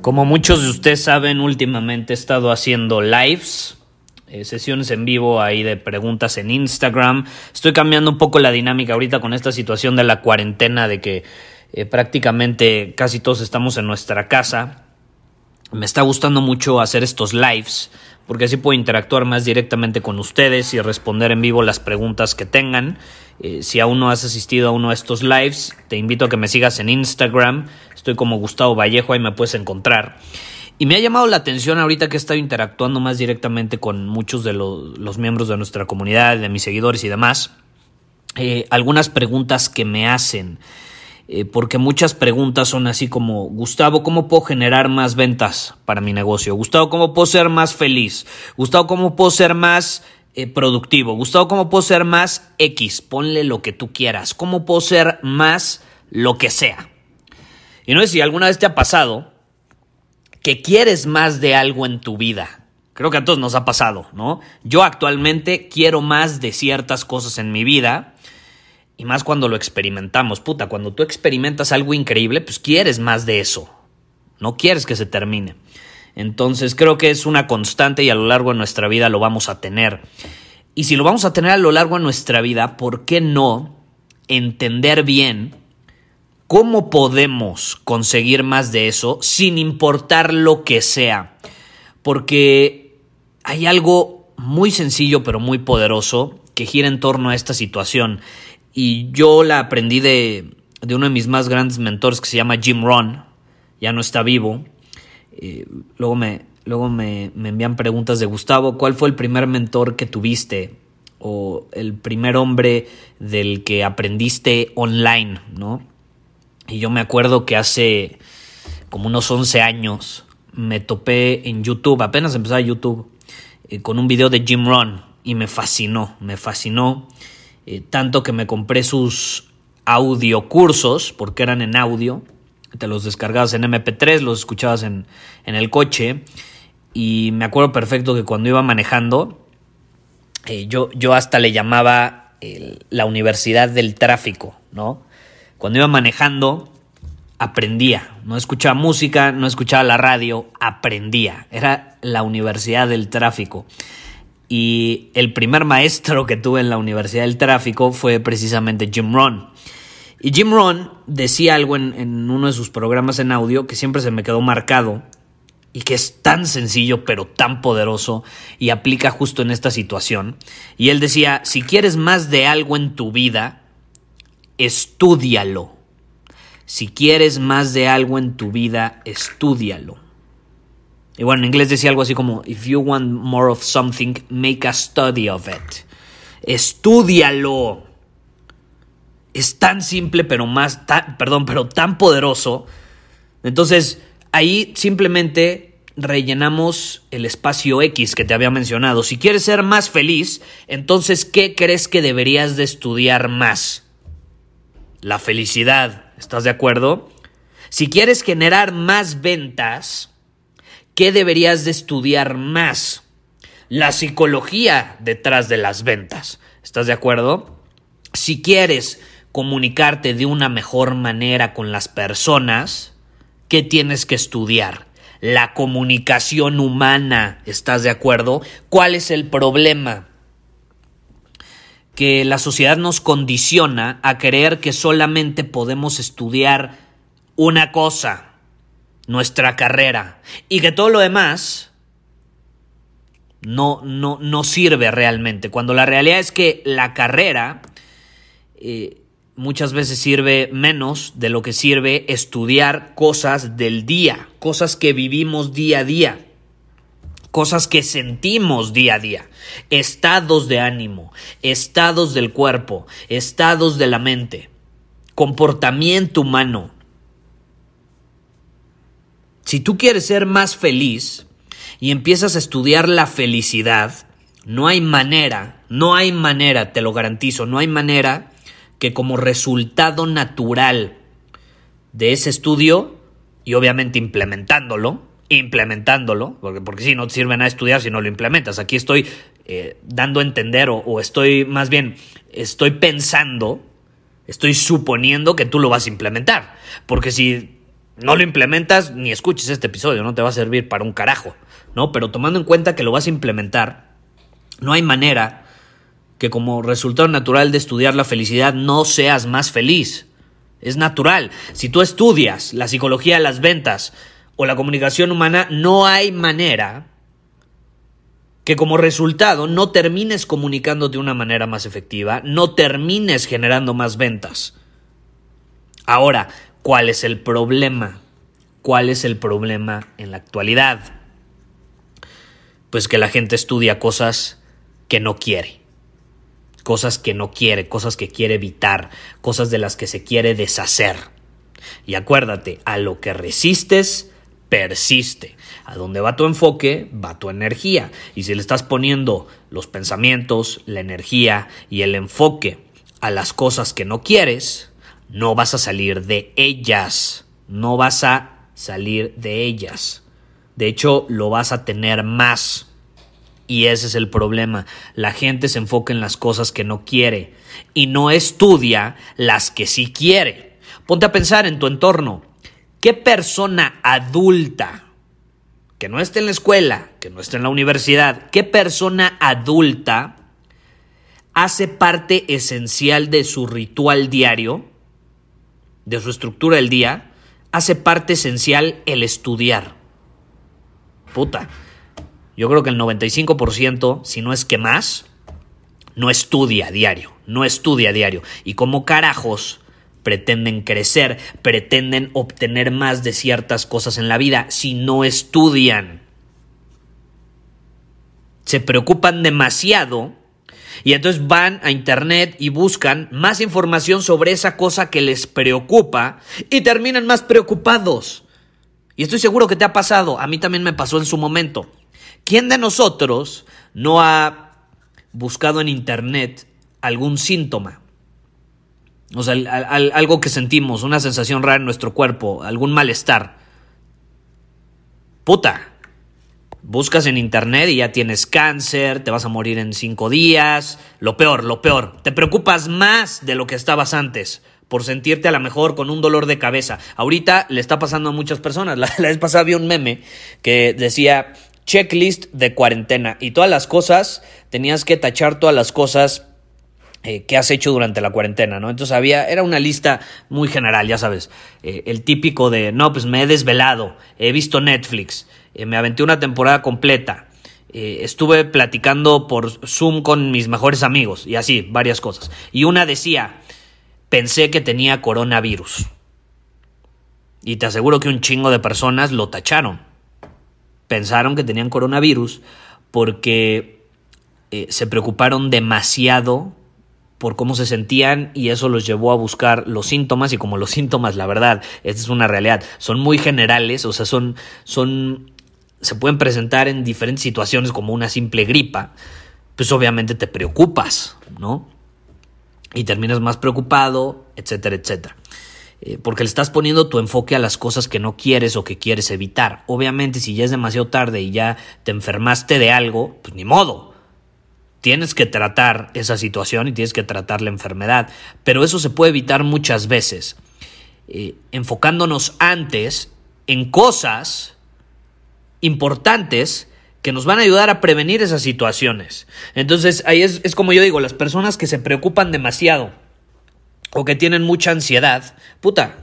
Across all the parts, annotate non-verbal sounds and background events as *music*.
Como muchos de ustedes saben, últimamente he estado haciendo lives, eh, sesiones en vivo ahí de preguntas en Instagram. Estoy cambiando un poco la dinámica ahorita con esta situación de la cuarentena, de que eh, prácticamente casi todos estamos en nuestra casa. Me está gustando mucho hacer estos lives porque así puedo interactuar más directamente con ustedes y responder en vivo las preguntas que tengan. Eh, si aún no has asistido a uno de estos lives, te invito a que me sigas en Instagram. Estoy como Gustavo Vallejo, ahí me puedes encontrar. Y me ha llamado la atención ahorita que he estado interactuando más directamente con muchos de los, miembros de nuestra comunidad, de mis seguidores y demás. Eh, algunas preguntas que me hacen. Eh, porque muchas preguntas son así como, Gustavo, ¿cómo puedo generar más ventas para mi negocio? Gustavo, ¿cómo puedo ser más feliz? Gustavo, ¿cómo puedo ser más eh, productivo? Gustavo, ¿cómo puedo ser más X? Ponle lo que tú quieras. ¿Cómo puedo ser más lo que sea? Y no sé si alguna vez te ha pasado que quieres más de algo en tu vida. Creo que a todos nos ha pasado, ¿no? Yo actualmente quiero más de ciertas cosas en mi vida y más cuando lo experimentamos. Puta, cuando tú experimentas algo increíble, pues quieres más de eso. No quieres que se termine. Entonces creo que es una constante y a lo largo de nuestra vida lo vamos a tener. Y si lo vamos a tener a lo largo de nuestra vida, ¿por qué no entender bien cómo podemos conseguir más de eso sin importar lo que sea? Porque hay algo muy sencillo pero muy poderoso que gira en torno a esta situación y yo la aprendí de, uno de mis más grandes mentores que se llama Jim Ron, ya no está vivo. Eh, luego me, luego me, me, envían preguntas de Gustavo, ¿cuál fue el primer mentor que tuviste? O el primer hombre del que aprendiste online, ¿no? Y yo me acuerdo que hace como unos 11 años me topé en YouTube, apenas empezaba YouTube, eh, con un video de Jim Ron y me fascinó, me fascinó. Eh, tanto que me compré sus audiocursos, porque eran en audio, te los descargabas en MP3, los escuchabas en, el coche, y me acuerdo perfecto que cuando iba manejando, eh, yo, yo hasta le llamaba la universidad del tráfico, ¿no? Cuando iba manejando, aprendía, no escuchaba música, no escuchaba la radio, aprendía, era la universidad del tráfico. Y el primer maestro que tuve en la Universidad del Tráfico fue precisamente Jim Ron. Y Jim Ron decía algo en, uno de sus programas en audio que siempre se me quedó marcado y que es tan sencillo pero tan poderoso y aplica justo en esta situación. Y él decía, si quieres más de algo en tu vida, estúdialo. Si quieres más de algo en tu vida, estúdialo. Y bueno, en inglés decía algo así como, if you want more of something, make a study of it. Estúdialo. Es tan simple, pero más, perdón, pero tan poderoso. Entonces, ahí simplemente rellenamos el espacio X que te había mencionado. Si quieres ser más feliz, entonces, ¿qué crees que deberías de estudiar más? La felicidad. ¿Estás de acuerdo? Si quieres generar más ventas, ¿Qué deberías de estudiar más? La psicología detrás de las ventas. ¿Estás de acuerdo? Si quieres comunicarte de una mejor manera con las personas, ¿qué tienes que estudiar? La comunicación humana. ¿Estás de acuerdo? ¿Cuál es el problema? Que la sociedad nos condiciona a creer que solamente podemos estudiar una cosa nuestra carrera y que todo lo demás no, no, no sirve realmente. Cuando la realidad es que la carrera eh, muchas veces sirve menos de lo que sirve estudiar cosas del día, cosas que vivimos día a día, cosas que sentimos día a día, estados de ánimo, estados del cuerpo, estados de la mente, comportamiento humano. Si tú quieres ser más feliz, y empiezas a estudiar la felicidad, no hay manera, no hay manera, te lo garantizo, no hay manera que como resultado natural de ese estudio, y obviamente implementándolo, implementándolo, porque, porque si no te sirve nada estudiar si no lo implementas. Aquí estoy eh, dando a entender, o, o estoy más bien, estoy pensando, estoy suponiendo que tú lo vas a implementar. Porque si no lo implementas, ni escuches este episodio, no te va a servir para un carajo. ¿no? Pero tomando en cuenta que lo vas a implementar, no hay manera que como resultado natural de estudiar la felicidad no seas más feliz. Es natural. Si tú estudias la psicología de las ventas o la comunicación humana, no hay manera que como resultado no termines comunicando de una manera más efectiva, no termines generando más ventas. Ahora, ¿cuál es el problema? ¿Cuál es el problema en la actualidad? pues que la gente estudia cosas que no quiere. Cosas que no quiere, cosas que quiere evitar, cosas de las que se quiere deshacer. Y acuérdate, a lo que resistes, persiste. A donde va tu enfoque, va tu energía. Y si le estás poniendo los pensamientos, la energía y el enfoque a las cosas que no quieres, no vas a salir de ellas. No vas a salir de ellas. De hecho, lo vas a tener más. Y ese es el problema. La gente se enfoca en las cosas que no quiere y no estudia las que sí quiere. Ponte a pensar en tu entorno. ¿Qué persona adulta, que no esté en la escuela, que no esté en la universidad, qué persona adulta hace parte esencial de su ritual diario, de su estructura del día, hace parte esencial el estudiar? puta. Yo creo que el 95%, si no es que más, no estudia diario, no estudia diario. Y como carajos pretenden crecer, pretenden obtener más de ciertas cosas en la vida si no estudian. Se preocupan demasiado y entonces van a internet y buscan más información sobre esa cosa que les preocupa y terminan más preocupados. Y estoy seguro que te ha pasado, a mí también me pasó en su momento. ¿Quién de nosotros no ha buscado en internet algún síntoma? O sea, algo que sentimos, una sensación rara en nuestro cuerpo, algún malestar. Puta. Buscas en internet y ya tienes cáncer, te vas a morir en cinco días. Lo peor, lo peor. Te preocupas más de lo que estabas antes por sentirte a lo mejor con un dolor de cabeza. Ahorita le está pasando a muchas personas. *laughs* La, vez pasada vi un meme que decía checklist de cuarentena y todas las cosas, tenías que tachar todas las cosas eh, que has hecho durante la cuarentena, ¿no? Entonces había, era una lista muy general, ya sabes, eh, el típico de, no, pues me he desvelado, he visto Netflix, eh, me aventé una temporada completa, estuve platicando por Zoom con mis mejores amigos y así, varias cosas. Y una decía, pensé que tenía coronavirus. Y te aseguro que un chingo de personas lo tacharon. Pensaron que tenían coronavirus porque eh, se preocuparon demasiado por cómo se sentían y eso los llevó a buscar los síntomas y como los síntomas, la verdad, esta es una realidad, son muy generales, o sea, son, son, se pueden presentar en diferentes situaciones como una simple gripa, pues obviamente te preocupas, ¿no? y terminas más preocupado, etcétera, etcétera. Eh, porque le estás poniendo tu enfoque a las cosas que no quieres o que quieres evitar. Obviamente, si ya es demasiado tarde y ya te enfermaste de algo, pues ni modo. Tienes que tratar esa situación y tienes que tratar la enfermedad. Pero eso se puede evitar muchas veces. Eh, enfocándonos antes en cosas importantes que nos van a ayudar a prevenir esas situaciones. Entonces, ahí es, como yo digo, las personas que se preocupan demasiado o que tienen mucha ansiedad, puta,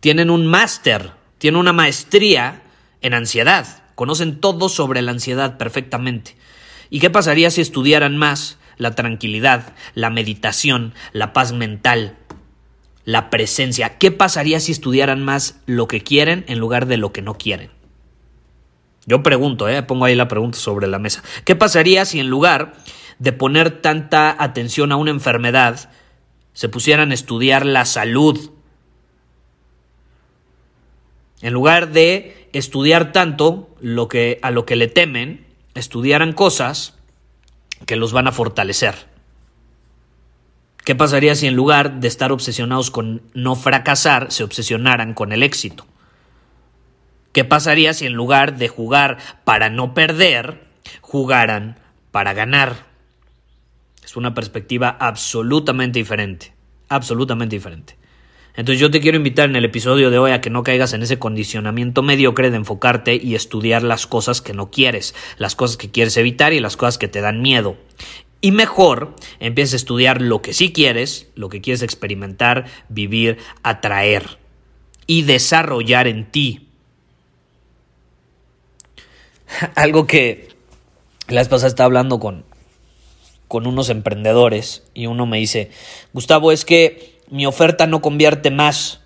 tienen un máster, tienen una maestría en ansiedad, conocen todo sobre la ansiedad perfectamente. ¿Y qué pasaría si estudiaran más la tranquilidad, la meditación, la paz mental, la presencia? ¿Qué pasaría si estudiaran más lo que quieren en lugar de lo que no quieren? Yo pregunto, ¿eh? pongo ahí la pregunta sobre la mesa. ¿Qué pasaría si en lugar de poner tanta atención a una enfermedad, se pusieran a estudiar la salud? En lugar de estudiar tanto lo que, a lo que le temen, estudiaran cosas que los van a fortalecer. ¿Qué pasaría si en lugar de estar obsesionados con no fracasar, se obsesionaran con el éxito? ¿Qué pasaría si en lugar de jugar para no perder, jugaran para ganar? Es una perspectiva absolutamente diferente, absolutamente diferente. Entonces yo te quiero invitar en el episodio de hoy a que no caigas en ese condicionamiento mediocre de enfocarte y estudiar las cosas que no quieres, las cosas que quieres evitar y las cosas que te dan miedo. Y mejor empieces a estudiar lo que sí quieres, lo que quieres experimentar, vivir, atraer y desarrollar en ti. *laughs* Algo que la vez pasada estaba hablando con, con unos emprendedores y uno me dice, Gustavo, es que mi oferta no convierte más.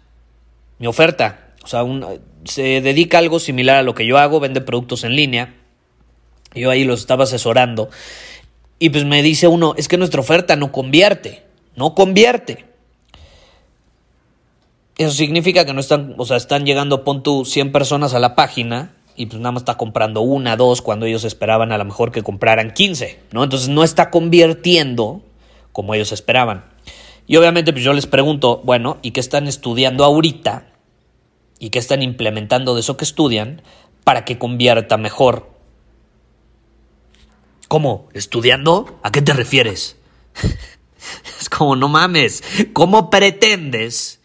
Mi oferta, o sea, se dedica a algo similar a lo que yo hago, vende productos en línea. Yo ahí los estaba asesorando. Y pues me dice uno, es que nuestra oferta no convierte, no convierte. Eso significa que no están, o sea, están llegando, pon tú 100 personas a la página y pues nada más está comprando una, dos, cuando ellos esperaban a lo mejor que compraran 15, ¿no? Entonces no está convirtiendo como ellos esperaban. Y obviamente pues yo les pregunto, bueno, ¿y qué están estudiando ahorita? ¿Y qué están implementando de eso que estudian para que convierta mejor? ¿Cómo? ¿Estudiando? ¿A qué te refieres? *laughs* es como, no mames, ¿cómo pretendes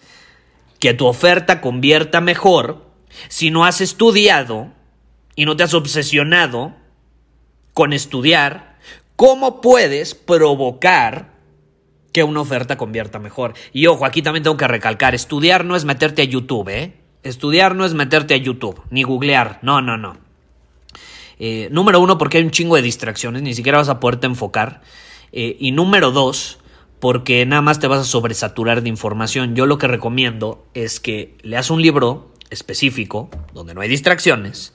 que tu oferta convierta mejor si no has estudiado y no te has obsesionado con estudiar, ¿cómo puedes provocar que una oferta convierta mejor? Y ojo, aquí también tengo que recalcar, estudiar no es meterte a YouTube, ¿eh? Estudiar no es meterte a YouTube, ni googlear, no, no, no. Eh, número uno, porque hay un chingo de distracciones, ni siquiera vas a poderte enfocar. Eh, y número dos, porque nada más te vas a sobresaturar de información. Yo lo que recomiendo es que leas un libro específico, donde no hay distracciones,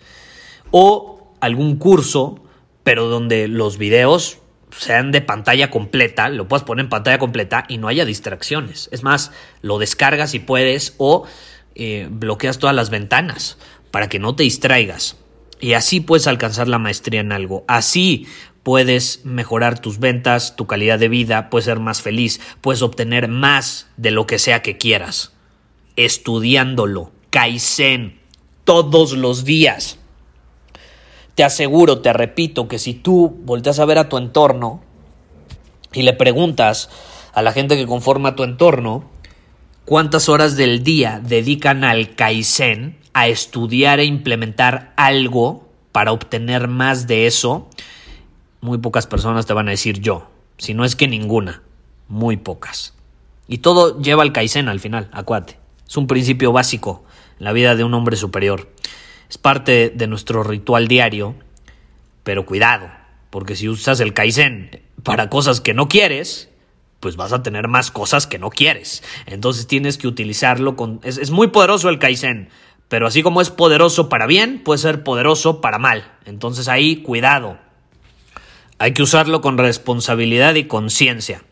o algún curso, pero donde los videos sean de pantalla completa, lo puedes poner en pantalla completa y no haya distracciones. Es más, lo descargas si puedes o eh, bloqueas todas las ventanas para que no te distraigas. Y así puedes alcanzar la maestría en algo. Así puedes mejorar tus ventas, tu calidad de vida, puedes ser más feliz, puedes obtener más de lo que sea que quieras. Estudiándolo. Kaizen. Todos los días. Te aseguro, te repito, que si tú volteas a ver a tu entorno y le preguntas a la gente que conforma tu entorno cuántas horas del día dedican al Kaizen, a estudiar e implementar algo para obtener más de eso, muy pocas personas te van a decir yo. Si no es que ninguna, muy pocas. Y todo lleva al Kaizen al final, acuate. Es un principio básico en la vida de un hombre superior. Es parte de nuestro ritual diario, pero cuidado, porque si usas el Kaizen para cosas que no quieres, pues vas a tener más cosas que no quieres. Entonces tienes que utilizarlo con... Es, muy poderoso el Kaizen, pero así como es poderoso para bien, puede ser poderoso para mal. Entonces ahí cuidado. Hay que usarlo con responsabilidad y conciencia.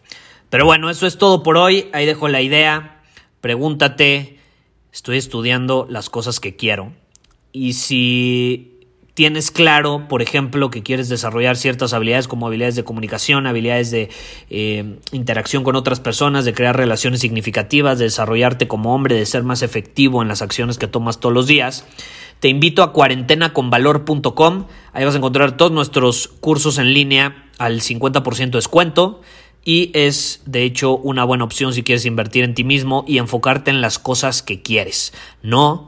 Pero bueno, eso es todo por hoy. Ahí dejo la idea. Pregúntate, estoy estudiando las cosas que quiero. Y si tienes claro, por ejemplo, que quieres desarrollar ciertas habilidades como habilidades de comunicación, habilidades de eh, interacción con otras personas, de crear relaciones significativas, de desarrollarte como hombre, de ser más efectivo en las acciones que tomas todos los días, te invito a cuarentenaconvalor.com. Ahí vas a encontrar todos nuestros cursos en línea al 50% descuento. Y es de hecho una buena opción si quieres invertir en ti mismo y enfocarte en las cosas que quieres, no